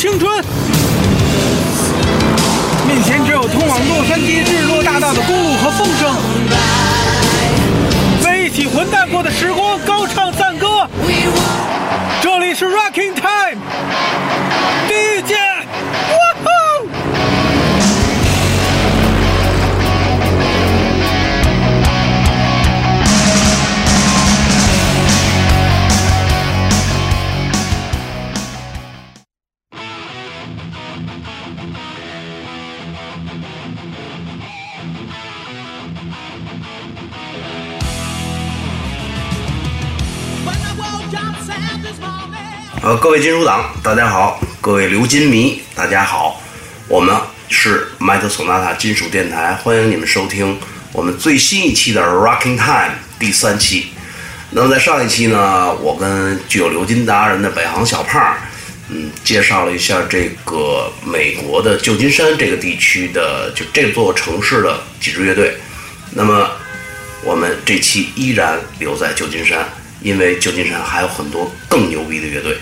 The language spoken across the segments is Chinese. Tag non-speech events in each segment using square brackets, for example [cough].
青春。各位金属党，大家好；各位流金迷，大家好。我们是麦特索纳塔金属电台，欢迎你们收听我们最新一期的 Rocking Time 第三期。那么在上一期呢，我跟具有鎏金达人的北航小胖，嗯，介绍了一下这个美国的旧金山这个地区的就这座城市的几支乐队。那么我们这期依然留在旧金山，因为旧金山还有很多更牛逼的乐队。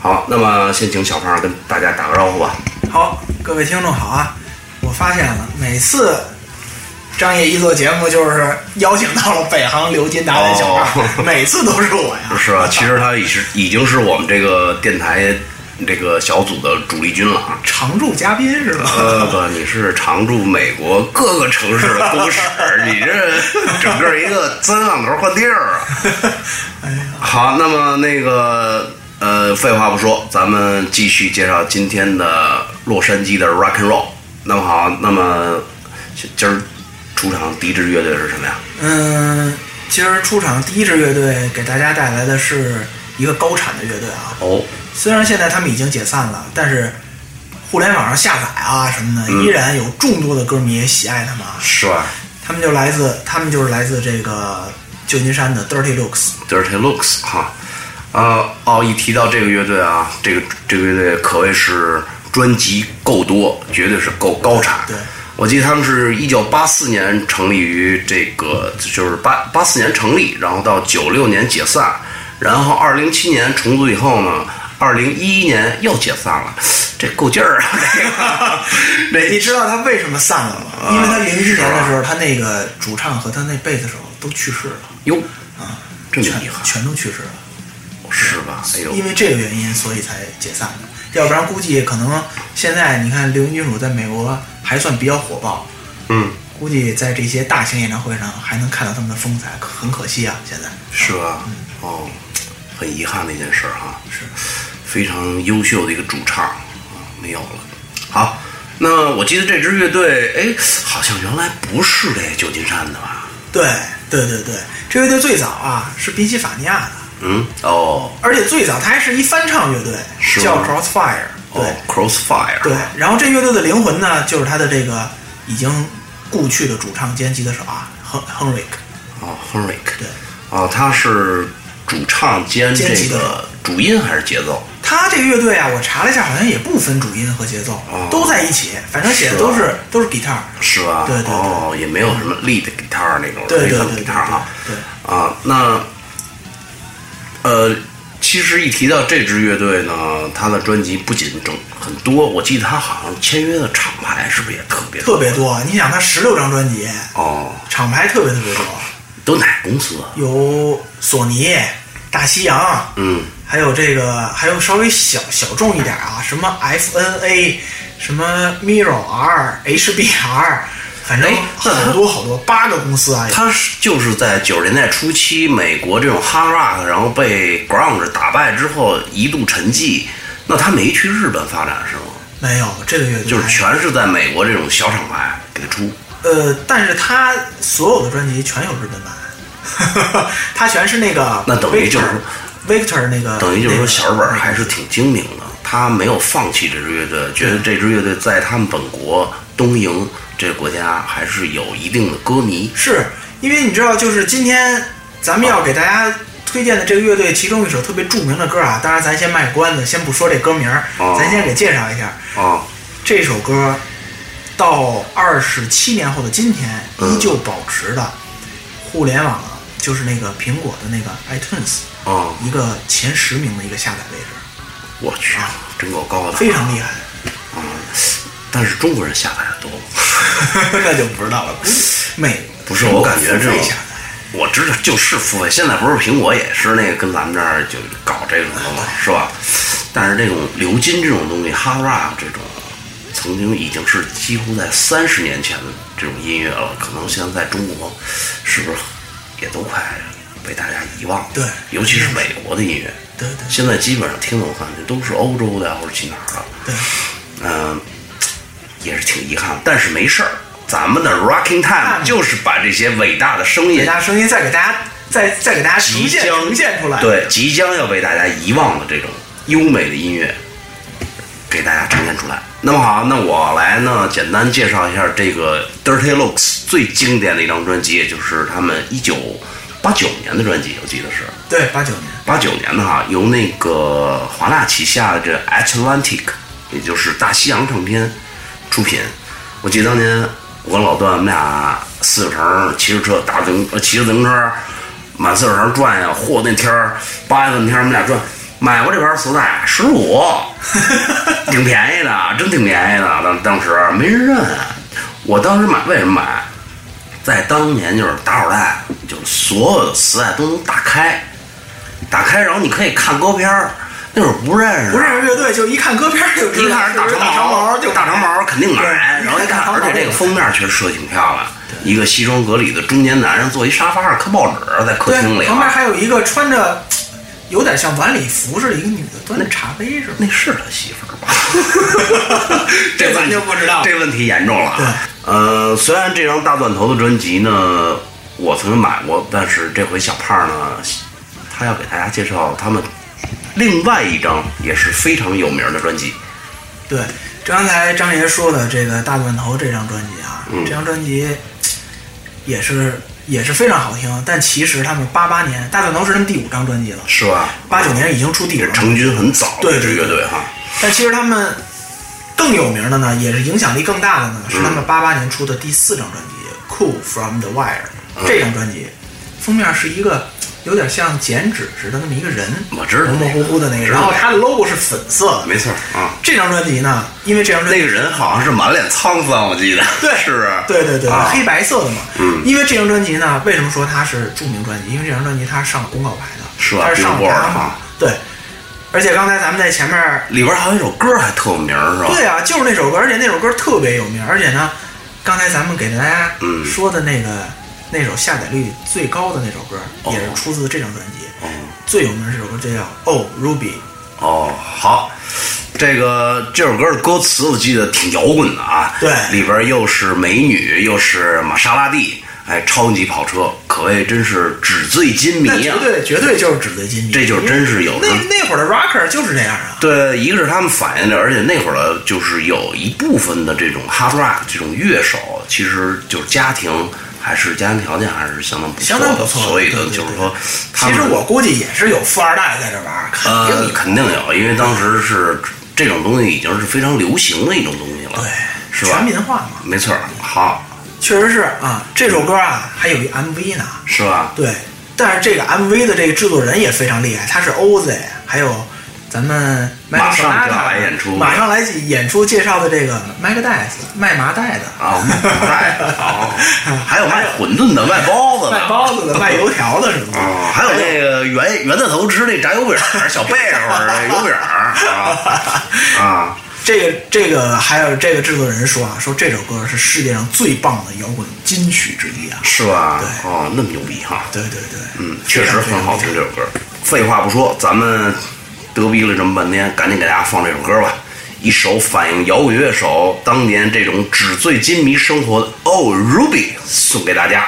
好，那么先请小胖跟大家打个招呼吧。好，各位听众好啊！我发现了，每次张烨一做节目，就是邀请到了北航鎏金达人小胖，哦 [laughs] 每次都是我呀。是啊，[laughs] 其实他已是已经是我们这个电台这个小组的主力军了啊。常驻嘉宾是吧？呃不，你是常驻美国各个城市的公使，[laughs] 你这整个一个三浪头换地儿啊！哎呀，好，那么那个呃，废话不说，咱们继续介绍今天的洛杉矶的 Rock and Roll。那么好，那么今儿出场第一支乐队是什么呀？嗯，今儿出场第一支乐队给大家带来的是一个高产的乐队啊。哦，虽然现在他们已经解散了，但是互联网上下载啊什么的，嗯依然有众多的歌迷喜爱他们啊。是吧他们就来自，他们就是来自这个旧金山的 Dirty Looks。？Dirty Looks 哈，呃，哦，一提到这个乐队啊，这个这个乐队可谓是专辑够多，绝对是够高产。对，我记得他们是一九八四年成立于这个，就是八八四年成立，然后到九六年解散，然后二零七年重组以后呢，二零一一年又解散了，这够劲儿啊！这个，[laughs] 这你知道他为什么散了吗？啊因为他零一年的时候，他那个主唱和他那贝斯手都去世了，哟，啊，这么厉害全都去世了。是吧？哎呦，因为这个原因，所以才解散的。要不然估计可能现在你看流行金属在美国还算比较火爆，嗯，估计在这些大型演唱会上还能看到他们的风采，很可惜啊，现在是吧？哦，很遗憾的一件事儿哈。是非常优秀的一个主唱啊，没有了。好，那我记得这支乐队，哎，好像原来不是这旧金山的吧？对对对对，这乐队最早啊是宾夕法尼亚的，嗯，哦，而且最早它还是一翻唱乐队是，叫 Crossfire。对、哦，Crossfire，对，然后这乐队的灵魂呢，就是他的这个已经故去的主唱兼吉他手啊，亨亨瑞克。哦，Henrik，对，哦，他是主唱兼这兼吉他个主音还是节奏？他这个乐队啊，我查了一下，好像也不分主音和节奏，哦都在一起，反正写的都是都是 guitar。是吧？对对对哦，也没有什么 lead guitar 那种对对 rhythm 对对 guitar 啊。对啊，那呃，其实一提到这支乐队呢，他的专辑不仅整很多，我记得他好像签约的厂牌是不是也特别特别多。你想，他十六张专辑，哦，厂牌特别特别多，都哪公司啊？有索尼、大西洋，嗯，还有这个，还有稍微小小众一点啊，什么 FNA，什么 Miro R、HBR，反正哎那好多好多，八个公司啊。他是就是在九十年代初期，美国这种 hard rock，然后被 grunge 打败之后一度沉寂。那他没去日本发展是吗？没有这个乐队就是全是在美国这种小厂牌给出。呃，但是他所有的专辑全有日本版，[laughs] 他全是那个那等于就是 Victor 那个，等于就是说，小日本还是挺精明的，他没有放弃这支乐队，觉得这支乐队在他们本国东瀛这个国家还是有一定的歌迷。是因为你知道，就是今天咱们要给大家推荐的这个乐队，其中一首特别著名的歌啊，当然咱先卖关子，先不说这歌名咱先给介绍一下啊，这首歌。到二十七年后的今天，嗯依旧保持的互联网，就是那个苹果的那个 iTunes 啊，一个前十名的一个下载位置。我去，真够高的，非常厉害。嗯，但是中国人下载的多，[laughs] 那就不知道了。美不是，我感觉这种。我知道就是付费，现在不是苹果也是那个跟咱们这儿就搞这种的嘛，是吧？但是这种鎏金这种东西，hard rock 这种，曾经已经是几乎在三十年前的这种音乐了，可能现在在中国是不是也都快被大家遗忘了？对，尤其是美国的音乐，对。对，现在基本上听的我感觉都是欧洲的或者去哪儿的，对，嗯，也是挺遗憾，但是没事儿。咱们的 Rocking Time 就是把这些伟大的声音，伟大声音再给大家，再再给大家呈现呈现出来。对，即将要被大家遗忘的这种优美的音乐，给大家呈现出来。那么好，那我来呢，简单介绍一下这个 Dirty Looks 最经典的一张专辑，也就是他们一九八九年的专辑，我记得是。对，八九年。八九年的哈，由那个华纳旗下的这 Atlantic，也就是大西洋唱片出品。我记得当年。我跟老段，我们俩四个城骑着车，大自呃骑着自行车，满四个城转呀。嚯，那天儿八月份天，我们俩转，买过这盘磁带，十五，挺便宜的，真挺便宜的。当当时没人认，我当时买为什么买？在当年就是打口袋，就是所有的磁带都能打开，打开然后你可以看歌片儿。那会儿不认识，不认识乐队，就一看歌片就知道一看是大长毛，就大长毛，肯定买。然后一看，而且这个封面确实设计挺漂亮，一个西装革履的中年男人坐一沙发上看报纸，在客厅里。旁边还有一个穿着有点像晚礼服似的，一个女的端着茶杯似的。那是他媳妇儿吧？[laughs] 这咱就不知道。这问题严重了。对，呃，虽然这张大钻头的专辑呢，我曾经买过，但是这回小胖呢，他要给大家介绍他们。另外一张也是非常有名的专辑，对，刚才张爷说的这个大钻头这张专辑啊，这张专辑也是也是非常好听。但其实他们八八年大钻头是他们第五张专辑了，是吧？八九年已经出第五，成军很早，对这乐队哈。但其实他们更有名的呢，也是影响力更大的呢，是他们八八年出的第四张专辑《Cool from the Wire》。这张专辑封面是一个。有点像剪纸似的那么一个人，我知道，模模糊糊的那个。然后他的 logo 是粉色的，没错啊。这张专辑呢，因为这张专辑那个人好像是满脸沧桑，我记得，对，是不是？对对对，黑白色的嘛。嗯。因为这张专辑呢，为什么说它是著名专辑？因为这张专辑它是上公告牌的，是它是上过的嘛。对。而且刚才咱们在前面里边还有一首歌还特有名，是吧？对啊，就是那首歌，而且那首歌特别有名。而且呢，刚才咱们给大家说的那个那首下载率最高的那首歌，也是出自这张专辑。哦，最有名这首歌就叫《Oh Ruby》。哦，好，这个这首歌的歌词我记得挺摇滚的啊。对，里边又是美女，又是玛莎拉蒂，哎，超级跑车，可谓真是纸醉金迷啊！绝对绝对就是纸醉金迷，这就真是有那那会儿的 rocker 就是这样啊。对，一个是他们反映的，而且那会儿的就是有一部分的这种 hard rock 这种乐手，其实就是家庭。还是家庭条件还是相当不错，相当不错。所以呢，就是说，其实我估计也是有富二代在这玩，肯定肯定有，因为当时是这种东西已经是非常流行的一种东西了，对，是吧？全民化嘛，没错。好，确实是啊，这首歌啊还有一 MV 呢，是吧？对，但是这个 MV 的这个制作人也非常厉害，他是 OZ，还有。咱们马上就来演出，马上来演出介绍的这个麦克戴斯卖麻袋的啊，卖麻袋好，[laughs] 还有卖馄饨的，卖包子的，卖包子的，卖油条的，是吗？啊，还有那个圆圆子头吃那炸油饼，小贝儿油饼啊 [laughs] 啊，这个这个还有这个制作人说啊，说这首歌是世界上最棒的摇滚金曲之一啊，是吧？对，哦，那么牛逼哈，对对对，嗯，确实很好听这首歌。废话不说，咱们。得逼了这么半天，赶紧给大家放这首歌吧！一首反映摇滚乐手当年这种纸醉金迷生活的《Oh Ruby》，送给大家。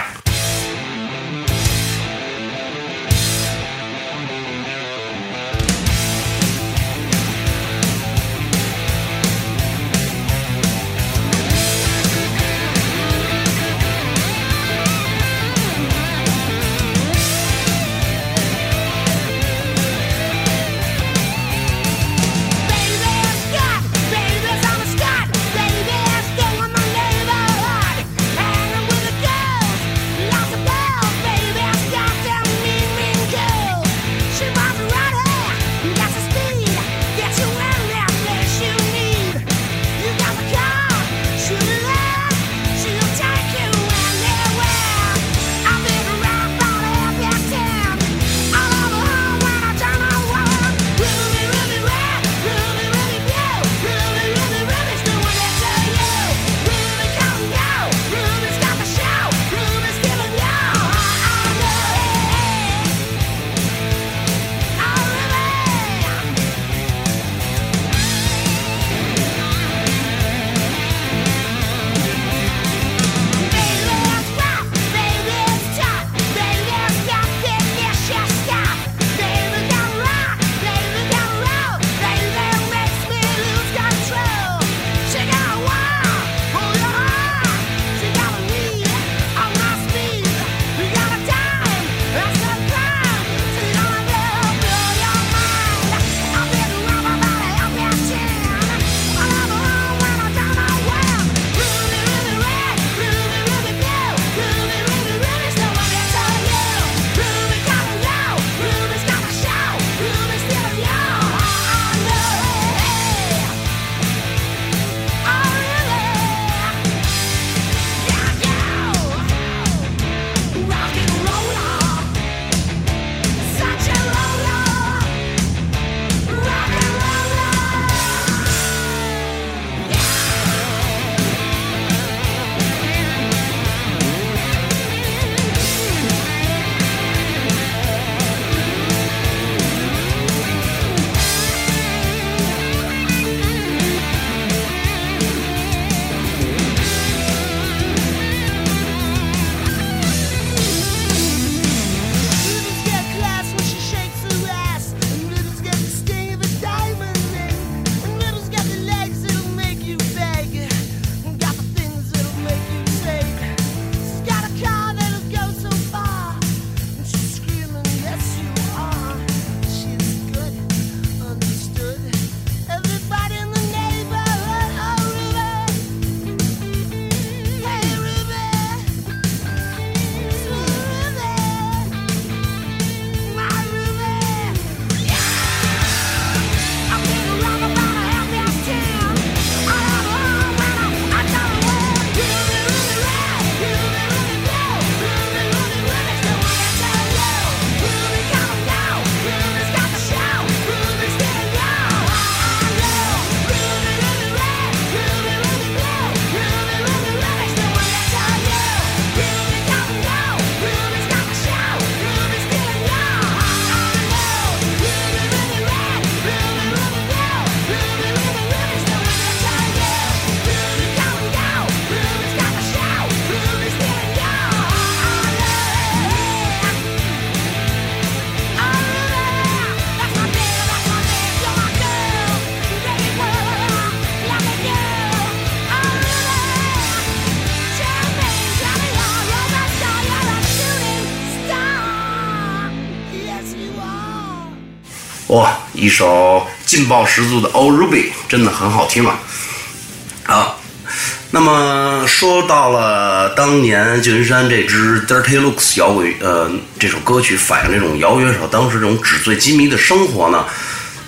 哇，一首劲爆十足的《Old Ruby》真的很好听啊！好，那么说到了当年旧金山这支 Dirty Looks 摇滚呃这首歌曲反映这种摇滚乐手当时这种纸醉金迷的生活呢，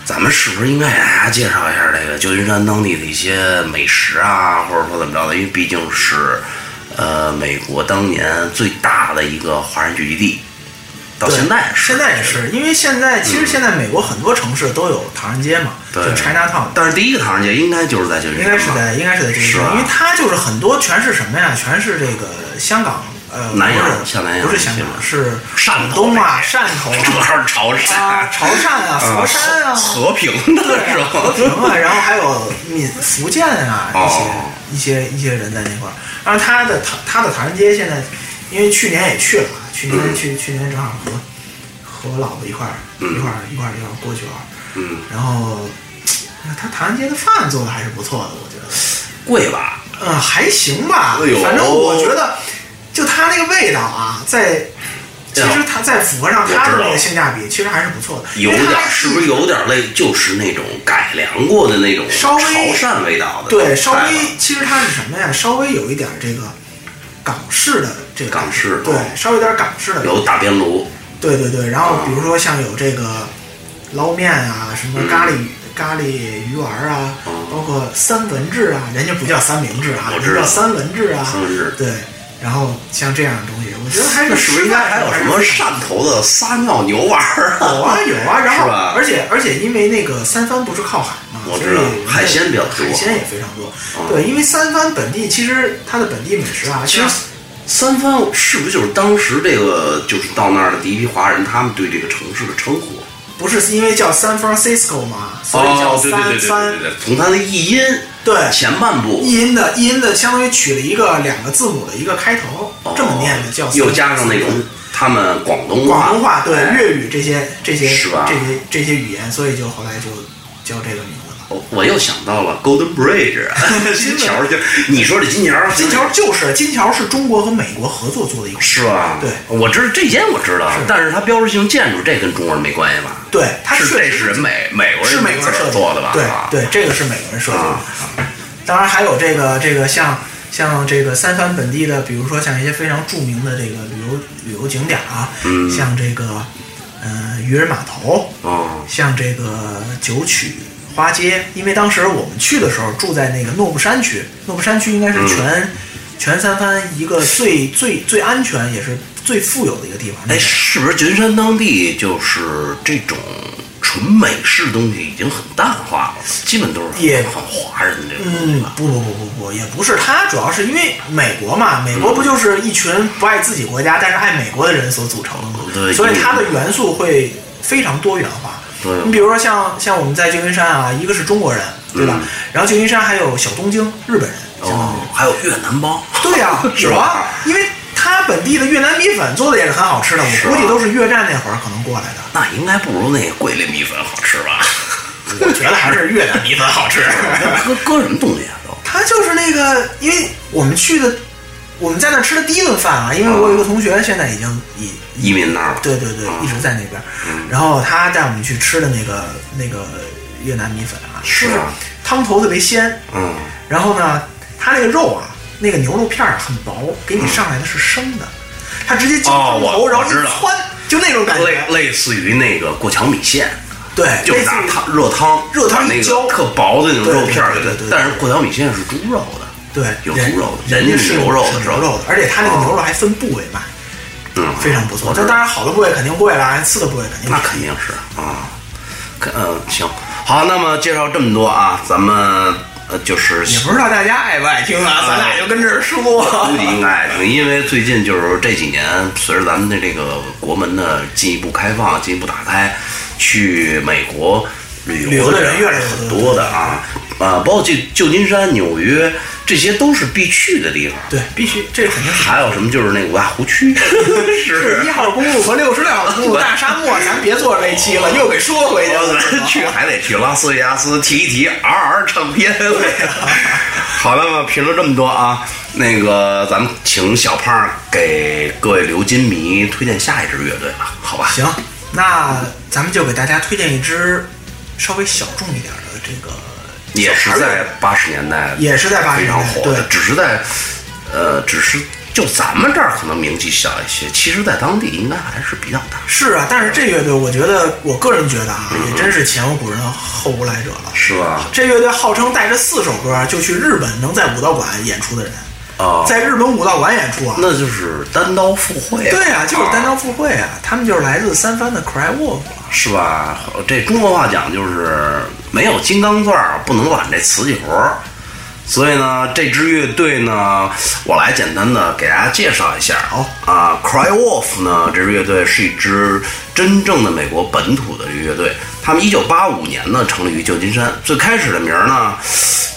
咱们是不是应该给大家介绍一下这个旧金山当地的一些美食啊，或者说怎么着的？因为毕竟是呃美国当年最大的一个华人聚集地。到现在，现在也是，因为现在其实现在美国很多城市都有唐人街嘛，就 China Town。但是第一个唐人街应该就是在旧金山，应该是在应该是在旧金山，因为它就是很多全是什么呀？全是这个香港呃，南洋，像南洋，不是香港，是汕东啊，汕头啊，主要是潮汕啊，潮汕啊，佛山啊，和平的是吧？和平啊，然后还有闽福建啊，一些一些一些人在那块儿。然后他的唐他的唐人街现在，因为去年也去了。去年去去年正好和和我老婆一块儿一块儿一块儿一块儿过去玩，嗯，然后他唐人街的饭做的还是不错的，我觉得贵吧？嗯，还行吧。反正我觉得就他那个味道啊，在其实他在符合上他的那个性价比，其实还是不错的。有点是不是有点类就是那种改良过的那种稍微潮汕味道的？对，稍微其实它是什么呀？稍微有一点这个。港式的这个港式对，稍微有点港式的有大边炉，对对对，然后比如说像有这个捞面啊，什么咖喱咖喱鱼丸啊，包括三文治啊，人家不叫三明治啊，人家叫三文治啊，三文治。对，然后像这样的东西，我觉得还是是不是应该还有什么汕头的撒尿牛丸儿啊？有啊有啊，然后 [laughs] 而且而且因为那个三藩不是靠海嘛，我知道海鲜比较多，海鲜也非常多，对，因为三藩本地其实它的本地美食啊，其实。三藩是不是就是当时这个就是到那儿的第一批华人？他们对这个城市的称呼，不是因为叫 San Francisco 吗？所以叫三藩。从它的译音，对前半部译音的译音的，相当于取了一个两个字母的一个开头，这么念的叫。又加上那种他们广东话、广东话对粤语这些这些？这些这些语言，所以就后来就叫这个名。我又想到了 Golden Bridge，[laughs] 金桥就你说这金桥，金桥就是金桥是中国和美国合作做的一个，是吧？对，我知道这间我知道，但是它标志性建筑这跟中国人没关系吧？对，它是这是美美国人是美国人设计做的吧？对对，这个是美国人设计的。当然还有这个这个像像这个三藩本地的，比如说像一些非常著名的这个旅游旅游景点啊，像这个呃渔人码头，像这个九曲。花街，因为当时我们去的时候住在那个诺布山区，诺布山区应该是全全三藩一个最最最安全也是最富有的一个地方。哎，是不是旧金山当地就是这种纯美式东西已经很淡化了，基本都是也很华人这种。嗯，不不不不不，也不是，它主要是因为美国嘛，美国不就是一群不爱自己国家但是爱美国的人所组成的吗？对，所以它的元素会非常多元化。你比如说像像我们在旧金山啊，一个是中国人，对吧？然后旧金山还有小东京日本人，哦，还有越南帮，对呀，[laughs] 是吧？因为他本地的越南米粉做的也是很好吃的，我估计都是越战那会儿可能过来的。那应该不如那个桂林米粉好吃吧？[laughs] 我觉得还是越南米粉好吃。[laughs] 搁搁什么东西啊？都？他就是那个，因为我们去的。我们在那吃的第一顿饭啊，因为我有一个同学现在已经移移民那儿了，对对对，一直在那边。然后他带我们去吃的那个那个越南米粉啊，是汤头特别鲜，嗯。然后呢，他那个肉啊，那个牛肉片儿很薄，给你上来的是生的，他直接浇汤头，然后一窜，就那种感觉，类类似于那个过桥米线，对，就是拿汤热汤热汤那个特薄的那种肉片儿对对对。但是过桥米线是猪肉的。对，有猪肉的，人家是牛肉的，牛肉的，而且他那个牛肉还分部位卖，嗯，非常不错。这当然好的部位肯定贵了，次的部位肯定那肯定是啊，嗯，行，好，那么介绍这么多啊，咱们呃就是也不知道大家爱不爱听啊，咱俩就跟这儿说，估计应该爱听，因为最近就是这几年，随着咱们的这个国门的进一步开放、进一步打开，去美国旅游的人越来越多的啊。啊，包括旧旧金山、纽约，这些都是必去的地方。对，必须，这肯定是。还有什么？就是那五大湖区，[laughs] 是一号公路和六十六号公路 [laughs] 大沙漠。咱别做这期了，又给说回去了。[laughs] 去还得去拉斯维加斯提一提 RR 唱片。好了嘛，评论这么多啊，那个咱们请小胖给各位刘金迷推荐下一支乐队吧，好吧？行。那咱们就给大家推荐一支稍微小众一点的这个，也是在八十年代，也是在八十非年代，常火的，对，只是在呃，只是就咱们这儿可能名气小一些，其实在当地应该还是比较大。是啊。但是这乐队，我觉得我个人觉得啊，也真是前无古人后无来者了。是吧？这乐队号称带着四首歌就去日本能在武道馆演出的人，啊，在日本武道馆演出啊。那就是单刀赴会啊。对啊，就是单刀啊赴会啊，他们就是来自三藩的 Cry Wolf 啊。是吧？这中国话讲就是没有金刚钻不能揽这瓷器活儿。所以呢，这支乐队呢，我来简单的给大家介绍一下。哦啊，Cry Wolf 呢，这支乐队是一支真正的美国本土的乐队。他们一九八五年呢成立于旧金山，最开始的名儿呢，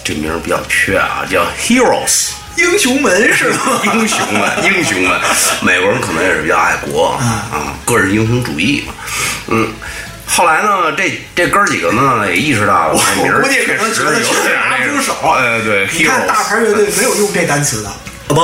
这名儿比较缺啊，叫 Heroes。英雄门是吗？英雄们，英雄们，美国人可能也是比较爱国啊，个人英雄主义嘛。嗯，后来呢，这这哥儿几个呢也意识到我这名儿我估计可能觉得确实有确实点那个拿不出手哎，对，你看大牌乐队没有用这单词的，不，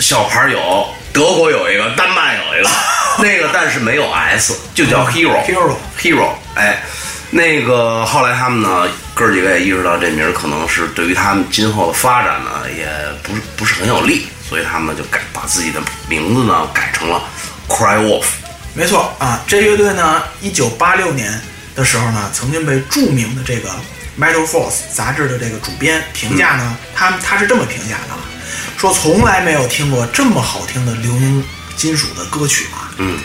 小牌有，德国有一个，丹麦有一个，[laughs] 那个但是没有 S，就叫 Hero Hero Hero。哎，那个后来他们呢，哥儿几个也意识到这名儿可能是对于他们今后的发展呢，也不是不是很有利，所以他们就改把自己的名字呢改成了 Cry Wolf。没错啊。这乐队呢，一九八六年的时候呢，曾经被著名的这个 Metal Force 杂志的这个主编评价呢，他他是这么评价的啊，说从来没有听过这么好听的流行金属的歌曲啊。嗯，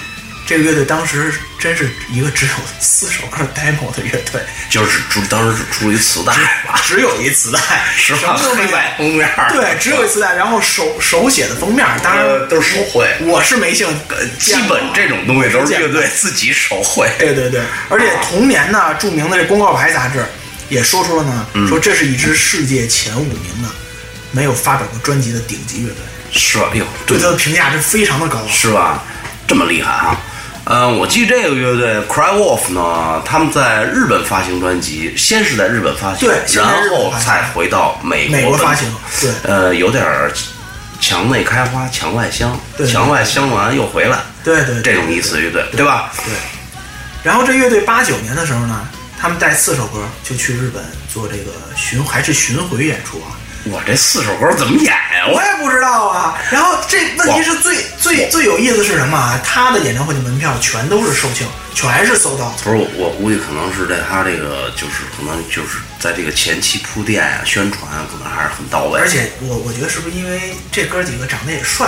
这个乐队当时真是一个只有四首歌 demo 的乐队，[laughs] 就是出当时只出了一磁带吧，只有一磁带，[laughs] 什么都没有。黑白封面儿，对，只有一磁带，然后手手写的封面，当然呃都是手绘我是没幸基本这种东西都是乐队自己手绘。对对对，而且同年呢，著名的这《公告牌》杂志也说出了呢，嗯说这是一支世界前五名的没有发表过专辑的顶级乐队，是吧？哎呦，对他的评价是非常的高。是吧？这么厉害啊！呃，我记得这个乐队 Cry Wolf 呢，他们在日本发行专辑，先是在日本发行，对然后本发行才回到美国美国发行对呃，有点儿墙内开花墙外香，对墙外香完又回来，对对对这种意思乐队，对吧？对。然后这乐队八九年的时候呢，他们带四首歌就去日本做这个巡还是巡回演出啊。我这四首歌怎么演呀？我我也不知道啊。然后这问题是最最最有意思是什么啊？他的演唱会的门票全都是售罄，全是 sold out。不是我，我估计可能是在他这个，就是可能就是在这个前期铺垫啊、宣传啊，可能还是很到位。而且我我觉得是不是因为这哥几个长得也帅，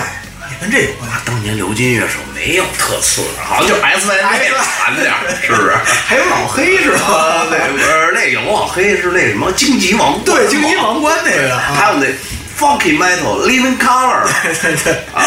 也跟这有关系？当年流金乐手没有特次的，好像就 S Y 哎惨点儿，是不是？[laughs] 还有老黑是啊，吧？那不是那有老黑是那什么荆棘王冠对，荆棘王冠那个啊，还有那 Funky Metal Living Color [laughs] 对对啊，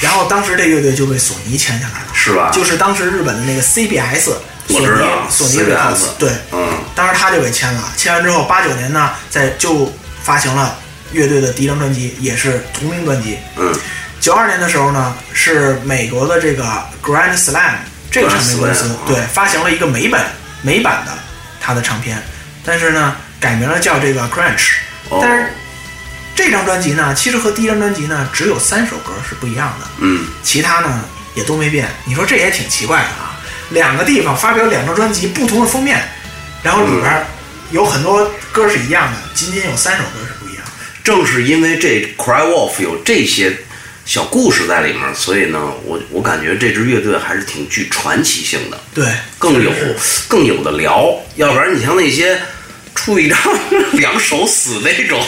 然后当时这乐队就被索尼签下来了，是吧？就是当时日本的那个 CBS，索尼我知道索尼 CBS Records，对，嗯，当时他就给签了，签完之后八九年呢，在就发行了乐队的第一张专辑，也是同名专辑。嗯，九二年的时候呢，是美国的这个 Grand Slam 这个唱片公司对发行了一个美版美版的他的唱片，但是呢改名了叫这个 Crunch，、哦。但是这张专辑呢，其实和第一张专辑呢只有三首歌是不一样的，嗯，其他呢也都没变。你说这也挺奇怪的啊，两个地方发表两张专辑不同的封面，然后里边嗯有很多歌是一样的，仅仅有三首歌是不一样。的。正是因为这 Cry Wolf 有这些小故事在里面，所以呢，我我感觉这支乐队还是挺具传奇性的。对，更有更有的聊，要不然你像那些出一张 [laughs] 两手死那种，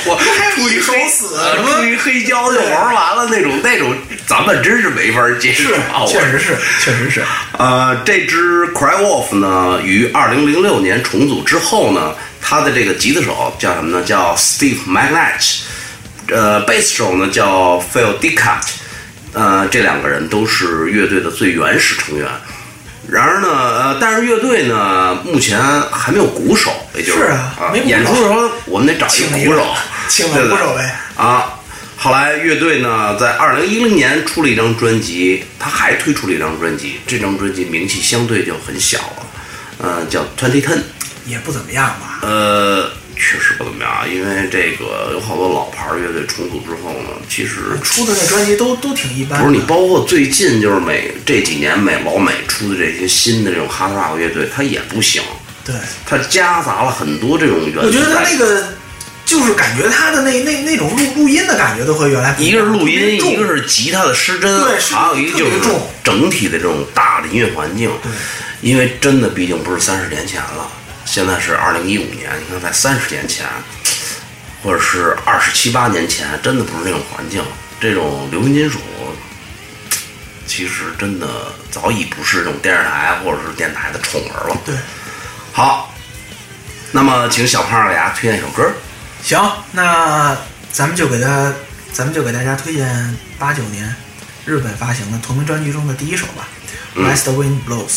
出一一手死出一黑胶就玩完了那种，那种咱们真是没法接受确实是，[laughs] 确实是。呃，这支 Cry Wolf 呢，于二零零六年重组之后呢，他的这个吉他手叫什么呢？叫 Steve McNach，呃，贝斯手呢叫 Phil Dickat，呃，这两个人都是乐队的最原始成员。然而呢，呃，但是乐队呢，目前还没有鼓手，也就是是啊演出的时候我们得找一个鼓手，请了对不对鼓手呗啊。后来乐队呢，在二零一零年出了一张专辑，他还推出了一张专辑，这张专辑名气相对就很小了，呃，叫 Twenty Ten。也不怎么样吧？呃，确实不怎么样，因为这个有好多老牌乐队重组之后呢，其实出的那专辑都都挺一般。不是你，包括最近就是美这几年美老美出的这些新的这种哈斯 rock 乐队，它也不行，对，它夹杂了很多这种元素。我觉得他那个就是感觉他的那那那种录录音的感觉都和原来不一个是录音，重一个是吉他的失真，对还有一个就是整体的这种大的音乐环境。对，因为真的毕竟不是三十年前了，现在是二零一五年，你看在三十年前，或者是二十七八年前，真的不是那种环境。这种流行金属，其实真的早已不是这种电视台或者是电台的宠儿了。对。好，那么请小胖给大家推荐一首歌。行，那咱们就给他，咱们就给大家推荐八九年日本发行的同名专辑中的第一首吧，嗯 West Wind Blows》。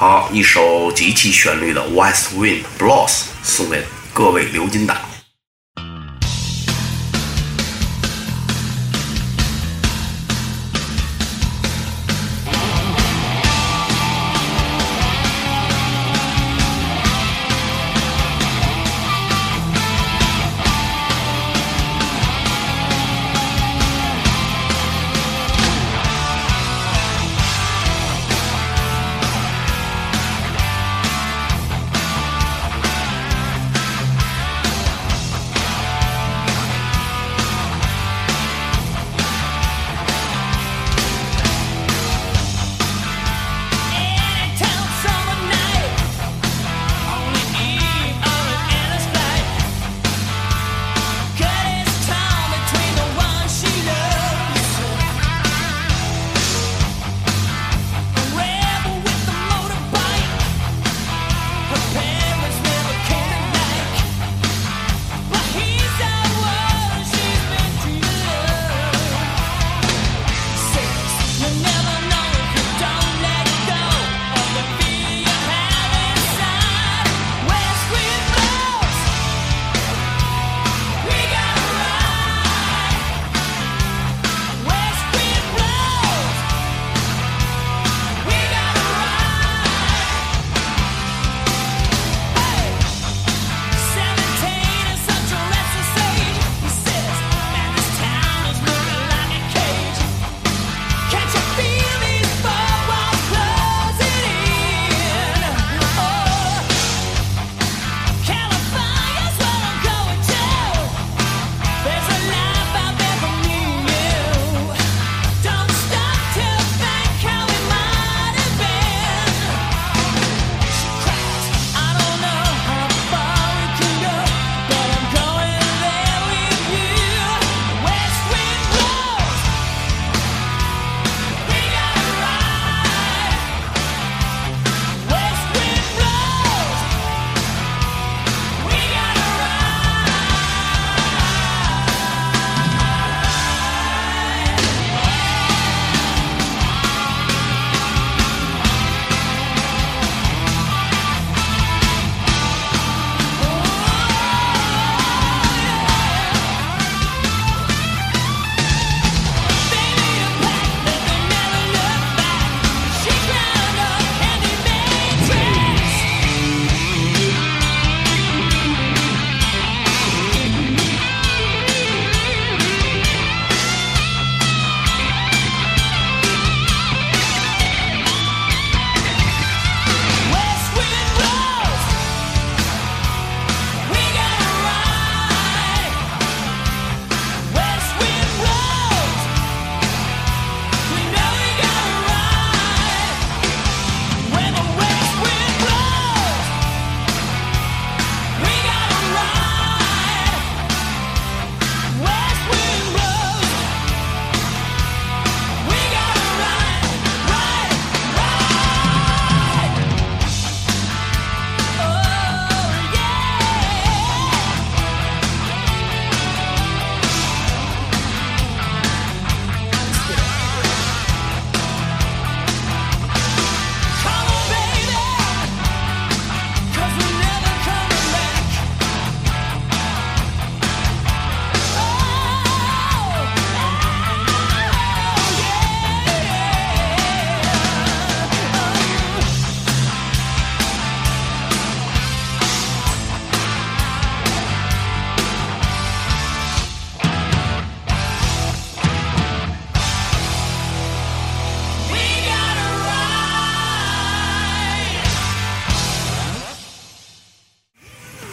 好，一首极其旋律的《West Wind Blows》送给各位流金党。「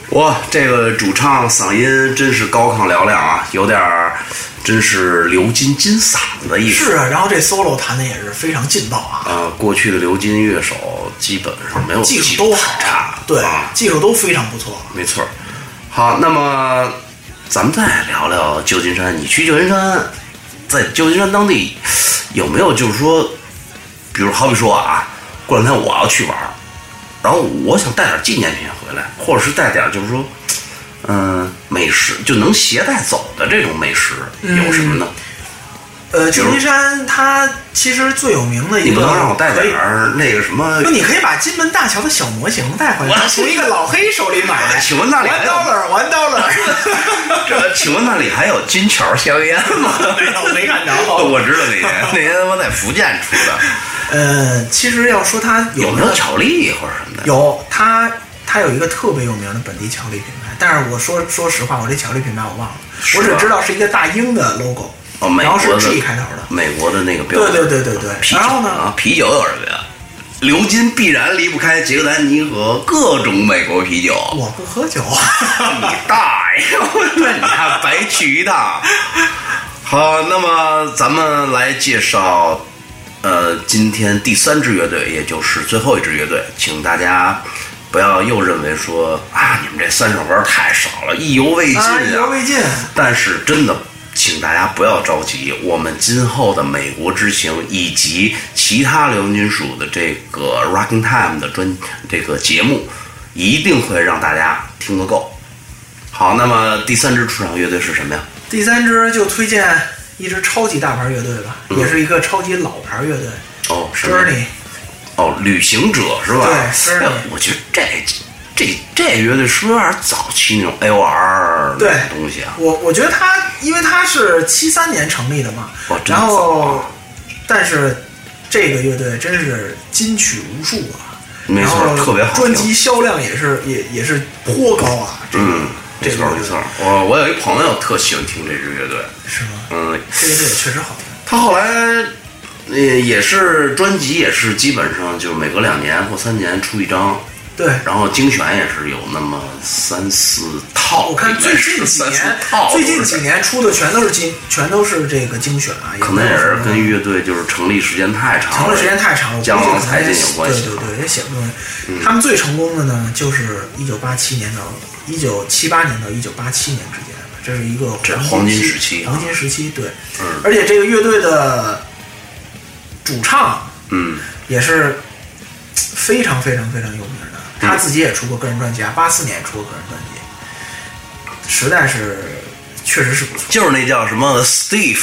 哇，这个主唱嗓音真是高亢嘹亮啊，有点儿真是刘金金嗓子的意思。是啊，然后这 solo 弹的也是非常劲爆啊，啊，过去的刘金乐手基本上没有技术都好差，对啊，技术都非常不错。没错儿。好，那么咱们再聊聊旧金山。你去旧金山，在旧金山当地有没有就是说，比如好比说啊，过两天我要去玩儿，然后我想带点纪念品回来，或者是带点就是说，嗯、美食就能携带走的这种美食有什么呢？呃，旧金山它其实最有名的一个，你不能让我带点儿那个什么那？你可以把金门大桥的小模型带回来，我从一个老黑手里买的。[laughs] 请问那里还 one 有 dollar one dollar？这请问那里还有金桥香烟吗？[laughs] 没有没看着 [laughs] 我知道那年，那年他妈在福建出的，呃，其实要说它有没有巧克力或者什么的？有它，它有一个特别有名的本地巧克力品牌，但是我说说实话，我这巧克力品牌我忘了，我只知道是一个大英的 logo，哦，美然后是 G 开头的。美国的那个标志。对对对对对啤酒然后呢啊，啤酒有什么呀？流金必然离不开杰克丹尼和各种美国啤酒。我不喝酒，[laughs] 你大爷！[laughs] 那你还白去一趟。好，那么咱们来介绍，呃，今天第三支乐队，也就是最后一支乐队，请大家不要又认为说啊，你们这三首歌太少了，意犹未尽啊，意犹未尽。但是真的，请大家不要着急，我们今后的美国之行以及其他流行金属的这个 Rocking Time 的专这个节目，一定会让大家听个够。好，那么第三支出场乐队是什么呀？第三支就推荐一支超级大牌乐队吧，嗯也是一个超级老牌乐队哦，什么，Journey。哦，旅行者是吧？对，Journey 哎我觉得这这这乐队是不是有点早期那种 A O R 对东西啊？我我觉得他，因为他是七三年成立的嘛哦，真然后啊，但是这个乐队真是金曲无数啊，没错特别好听专辑销量也是也也是颇高啊，这个、嗯，没这个乐队错没错。我我有一朋友特喜欢听这支乐队，是吗？嗯，这个乐队也确实好听。他后来，呃，也是专辑也是基本上就是每隔两年或三年出一张，对，然后精选也是有那么三四套，我看最近几年套，最近几年出的全都是精，全都是这个精选啊，可能也是跟乐队就是成立时间太长了，成立时间太长了，我江估计可能也郎才尽有关系啊。对对对，也写不出来。他们最成功的呢，就是一九八七年到一九七八年到一九八七年之间，这是一个这黄黄金时期啊黄金时期对。嗯而且这个乐队的主唱嗯，也是非常非常非常有名的，他自己也出过个人专辑啊，八四年出过个人专辑，实在是确实是不错。就是那叫什么 Steve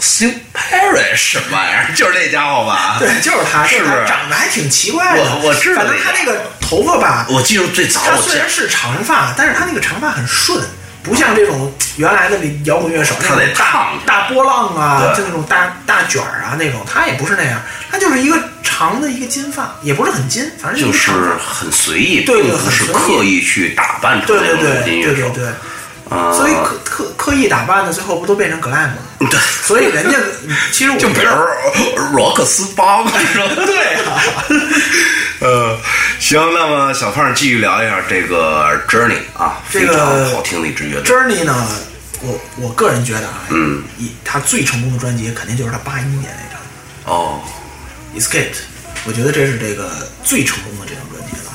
Steve Parrish 什么玩意儿，就是那家伙吧？对，就是他，就是长得还挺奇怪的。我我知道反正他那个头发吧，我记住最早他虽然是长发，但是他那个长发很顺，不像这种原来的摇滚乐手他得那种大烫大波浪啊，就那种大大卷儿啊那种，他也不是那样，他就是一个长的一个金发，也不是很金，反正就是很随意，对不是很刻意去打扮成对对那种流对。对对对，啊，所以刻刻刻意打扮的，最后不都变成 glam 了？对，所以人家其实我就比如罗克斯邦，说对啊，呃，行，那么小胖继续聊一下这个 Journey 啊，这个好听的一支乐队。Journey 呢，我我个人觉得啊，嗯，以他最成功的专辑肯定就是他八一年那张哦，Escape，我觉得这是这个最成功的这张专辑了，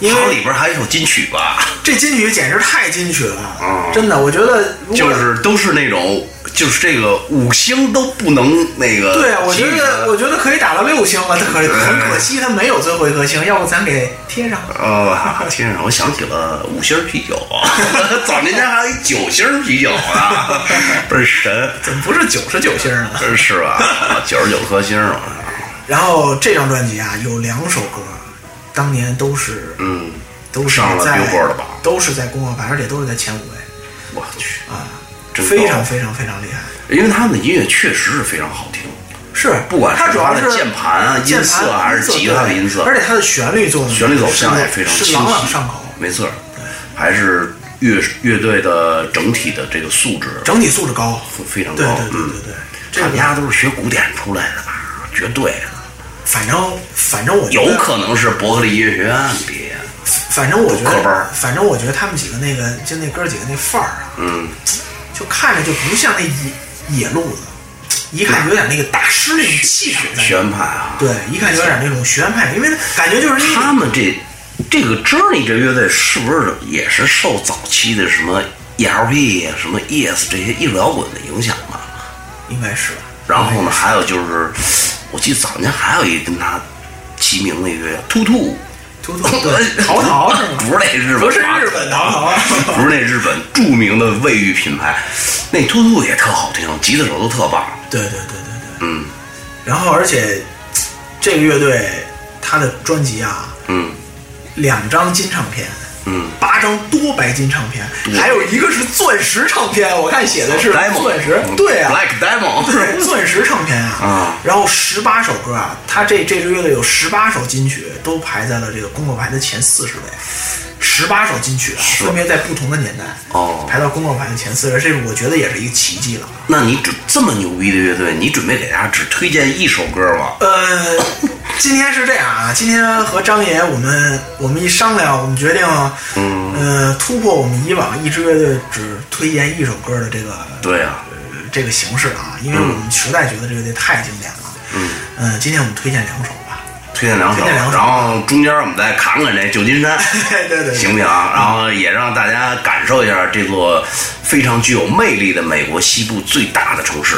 因为里边还有一首金曲吧，这金曲简直太金曲了，嗯。真的，我觉得就是都是那种，就是这个五星都不能那个。对啊，我觉得我觉得可以打到六星了，可嗯很可惜他没有最后一颗星，要不咱给贴上。哦，贴上我想起了五星啤酒，[laughs] 早年间还有一九星啤酒呢，倍儿神，怎么不是九十九星呢？是吧？九十九颗星嘛，然后这张专辑啊，有两首歌，当年都是嗯，都是上了在 Billboard 的榜都是在公告牌，而且都是在前五位我去，啊，真非常非常非常厉害。因为他们的音乐确实是非常好听，是，不管是它主要是它的键盘啊音色盘还是吉他的音色。而且他的旋律做的旋律走向也非常清晰，朗朗上口，没错，还是乐乐队的整体的这个素质。整体素质高。非常高，对对对嗯。对对，这个他们家都是学古典出来的吧？绝对的，反正反正我有可能是伯克利音乐学院毕业的，反正我觉得反正我觉得他们几个那个，就那哥几个那范儿啊，嗯，就看着就不像那野野路子，一看有点那个大师那种气场在。学院派啊，对，一看有点那种学院派，因为感觉就是他们这这个 Journey 这乐队是不是也是受早期的什么 ELP 什么 Yes 这些艺术摇滚的影响吧？应该是吧。然后呢，还有就是，我记得早年还有一个跟他齐名的一个兔兔，图图对淘淘是吗？不是那日本，不是日本淘淘啊不是那日本著名的卫浴品牌，那兔兔也特好听，吉他手都特棒。对对对对对。嗯然后而且这个乐队他的专辑啊，嗯两张金唱片，嗯，八张多白金唱片，还有一个是钻石唱片，我看写的是钻石，对啊。，Black Diamond，[laughs] 对，钻石唱片啊，啊。然后十八首歌啊，他这这支乐队有十八首金曲都排在了这个公告牌的前四十位，十八首金曲啊，分别在不同的年代哦。排到公告牌的前四十，这是我觉得也是一个奇迹了。那你准这么牛逼的乐队，你准备给大家只推荐一首歌吗？呃，[laughs] 今天是这样啊，今天和张爷我们我们一商量，我们决定，嗯，呃，突破我们以往一支乐队只推荐一首歌的这个对啊，呃这个形式啊，因为我们实在觉得这个队太经典了。嗯，呃，今天我们推荐两首吧。推荐两首，推荐两首然后中间我们再侃侃这旧金山，[laughs] 对对对行不行啊？然后也让大家感受一下这座非常具有魅力的美国西部最大的城市。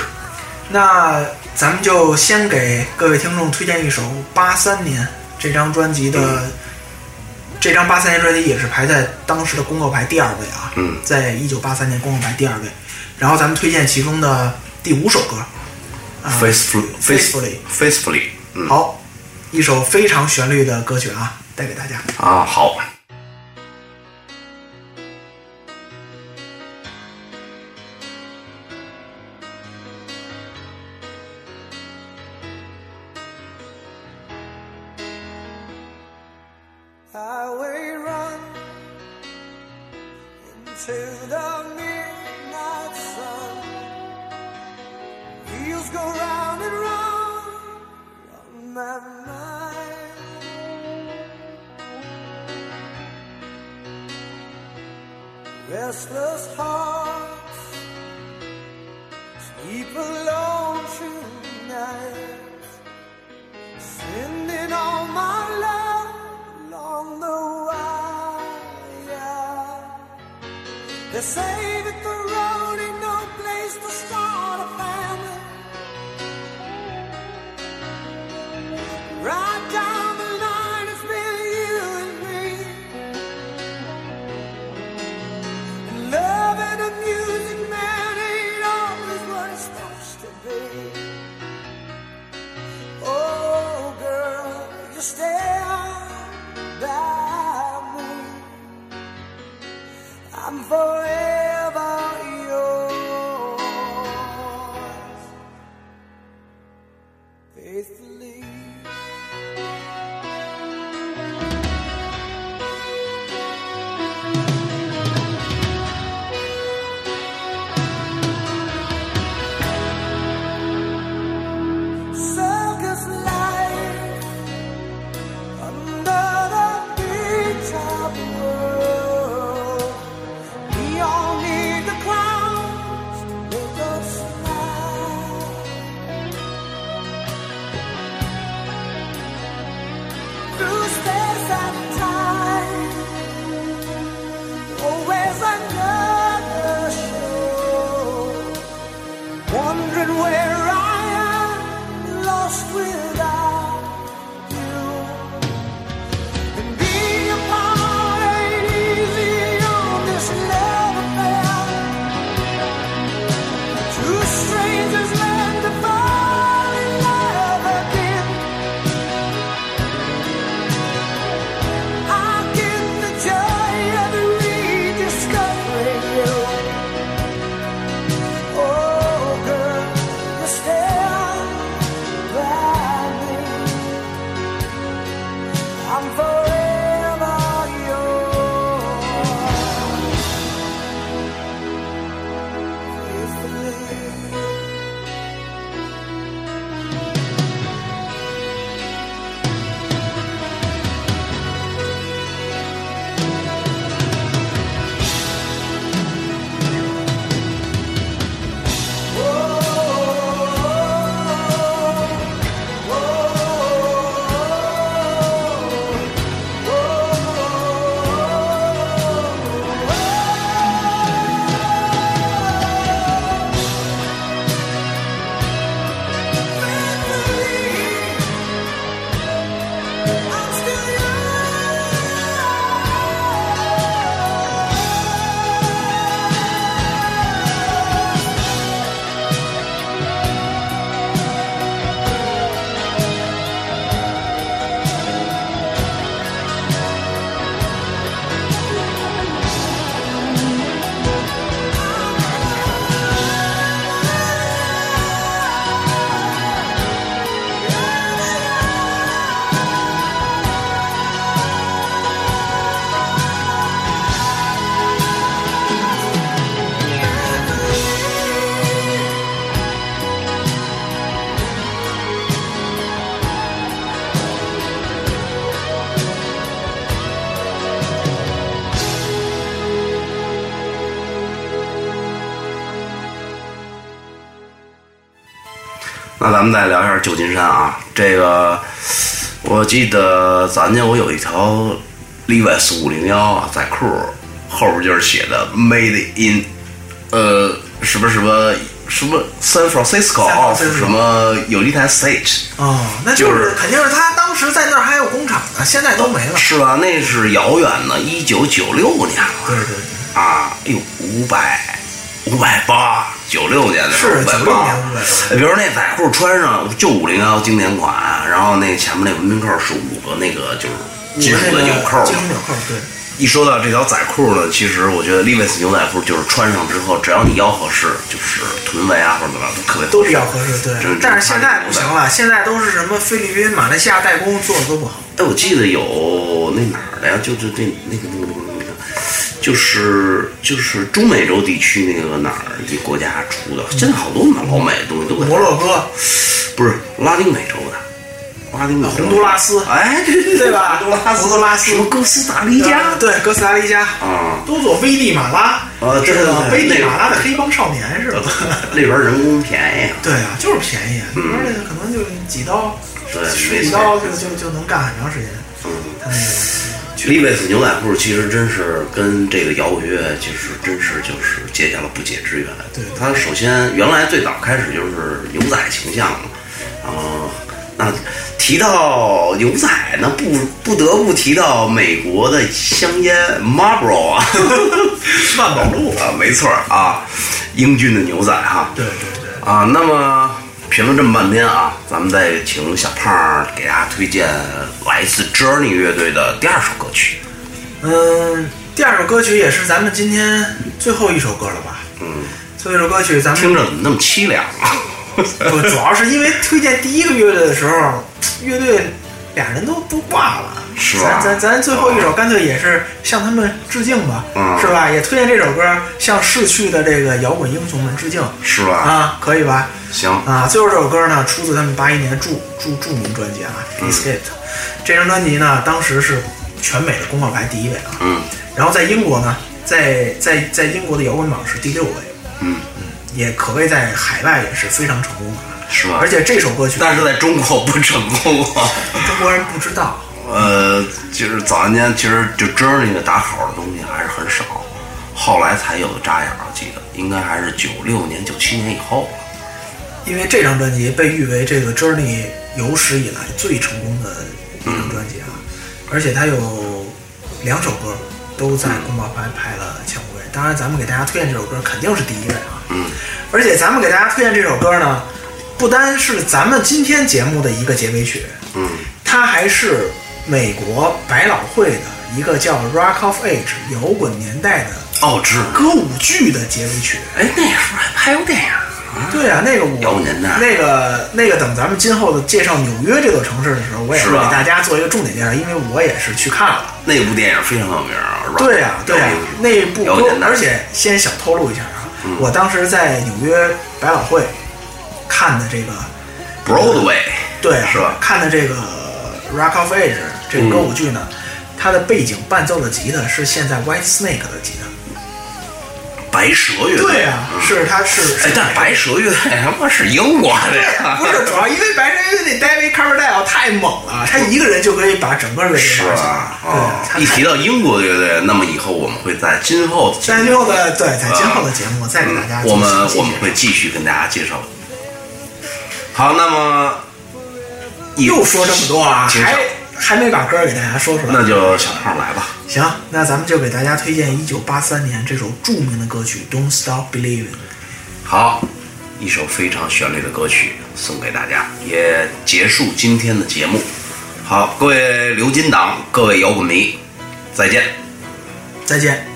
那咱们就先给各位听众推荐一首八三年这张专辑的，这张八三年专辑也是排在当时的公告牌第二位啊，嗯在一九八三年公告牌第二位。然后咱们推荐其中的第五首歌，啊 Faithfully, Faithfully faithfully，嗯，好，一首非常旋律的歌曲啊，带给大家。啊，好。Sleep alone tonight sending all my love along the wire. They say that the 们再聊一下旧金山啊，这个我记得咱家我有一条 Levi's 五零幺啊仔裤，后边就是写的 Made in，呃，什么什么什么 San Francisco of 什么 United States，哦，那就就是是肯定是他当时在那儿还有工厂呢，现在都没了。是吧？那是遥远的一九九六年了。对对对，啊，哎呦，五百五百八，九六年的时候是580 96年580哎比如那仔裤穿上就五零幺经典款，然后那前面那文明扣是五个那个就是金属的纽扣嘛。金属纽扣，对。一说到这条仔裤呢，其实我觉得 Levi's 牛仔裤就是穿上之后，只要你腰合适，就是臀围啊或者怎么样都特别都比较合适，对。但是现在不行了，现在都是什么菲律宾、马来西亚代工做的都不好。哎，我记得有那哪儿的呀？就就这那个那个那个那个，就是就是中美洲地区那个哪儿一国家出的，现在好多老美的东西都在摩洛哥、不是拉丁美洲的，拉丁美洲的。洪都拉斯。哎，对对对吧？洪都拉斯，洪都拉斯。什么哥斯达黎加，对，哥斯达黎加。啊。都做危地马拉。啊对对对危地马拉的黑帮少年是吧？那边人工便宜啊，对啊，就是便宜，那边那个可能就几刀，对十几刀就就就能干很长时间。嗯。他那个 Levi's 牛仔裤其实真是跟这个摇滚乐其实真是就是结下了不解之缘。对。它首先原来最早开始就是牛仔形象嘛，然后那提到牛仔，那不不得不提到美国的香烟 Marlboro 啊，万宝路。[laughs] 啊，没错儿啊，英俊的牛仔哈。对对对，啊，那么评论这么半天啊，咱们再请小胖儿给大家推荐来自 Journey 乐队的第二首歌曲。嗯，第二首歌曲也是咱们今天最后一首歌了吧？嗯，最后一首歌曲咱们听着怎么那么凄凉啊？不，主要是因为推荐第一个乐队的时候，乐队俩人都都挂了，是吧咱咱咱最后一首干脆也是向他们致敬吧，嗯是吧？也推荐这首歌向逝去的这个摇滚英雄们致敬是吧？啊，可以吧？行，啊，最后这首歌呢，出自他们八一年著著著名专辑啊，嗯《Escape》。这张专辑呢，当时是全美的公告牌第一位啊。嗯然后在英国呢，在在在英国的摇滚榜是第六位，嗯，也可谓在海外也是非常成功的啊。是吧？而且这首歌曲，但是在中国不成功啊。中国人不知道，呃，就是早年间其实就 Journey 的打口的东西还是很少，后来才有的扎眼儿，我记得应该还是九六年、九七年以后了。因为这张专辑被誉为这个 Journey 有史以来最成功的一张专辑啊，而且它有两首歌都在公告牌排了前五位。当然，咱们给大家推荐这首歌肯定是第一位啊。嗯，而且咱们给大家推荐这首歌呢，不单是咱们今天节目的一个结尾曲，嗯，它还是美国百老汇的一个叫《Rock of Age》摇滚年代的哦，知。歌舞剧的结尾曲。哎，那时候还拍过电影。对啊，那个我摇滚年代那个那个，等咱们今后的介绍纽约这座城市的时候，我也会是给大家做一个重点介绍，因为我也是去看了。那部电影非常有名啊。对啊、对呀、摇滚那部而且先小透露一下啊，嗯我当时在纽约百老汇看的这个，Broadway 对啊，是吧？看的这个《Rock of Age》这个歌舞剧呢，它的背景伴奏的吉他是现在 White Snake 的吉他。白蛇乐队。对啊，是他是。哎，但白蛇乐队他妈是英国的呀，[laughs] 不是主要，因为白蛇乐队那 David Coverdale 太猛了，他一个人就可以把整个乐队是玩起来。？一提到英国乐队，那么以后我们会在今后在今后的对，在今后的节目再给大家嗯我们我们会继续跟大家介绍。好，那么又说这么多啊，还还没把歌给大家说出来。那就小胖来吧。行，那咱们就给大家推荐一九八三年这首著名的歌曲《Don't Stop Believing》。好，一首非常旋律的歌曲送给大家，也结束今天的节目。好，各位刘金党，各位摇滚迷，再见。再见。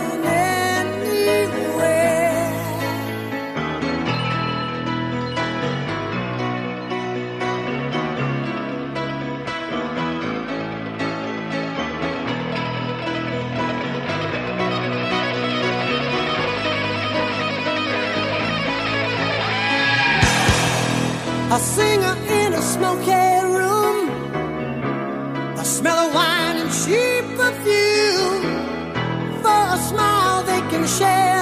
A singer in a smoky room. A smell of wine and cheap perfume. For a smile they can share.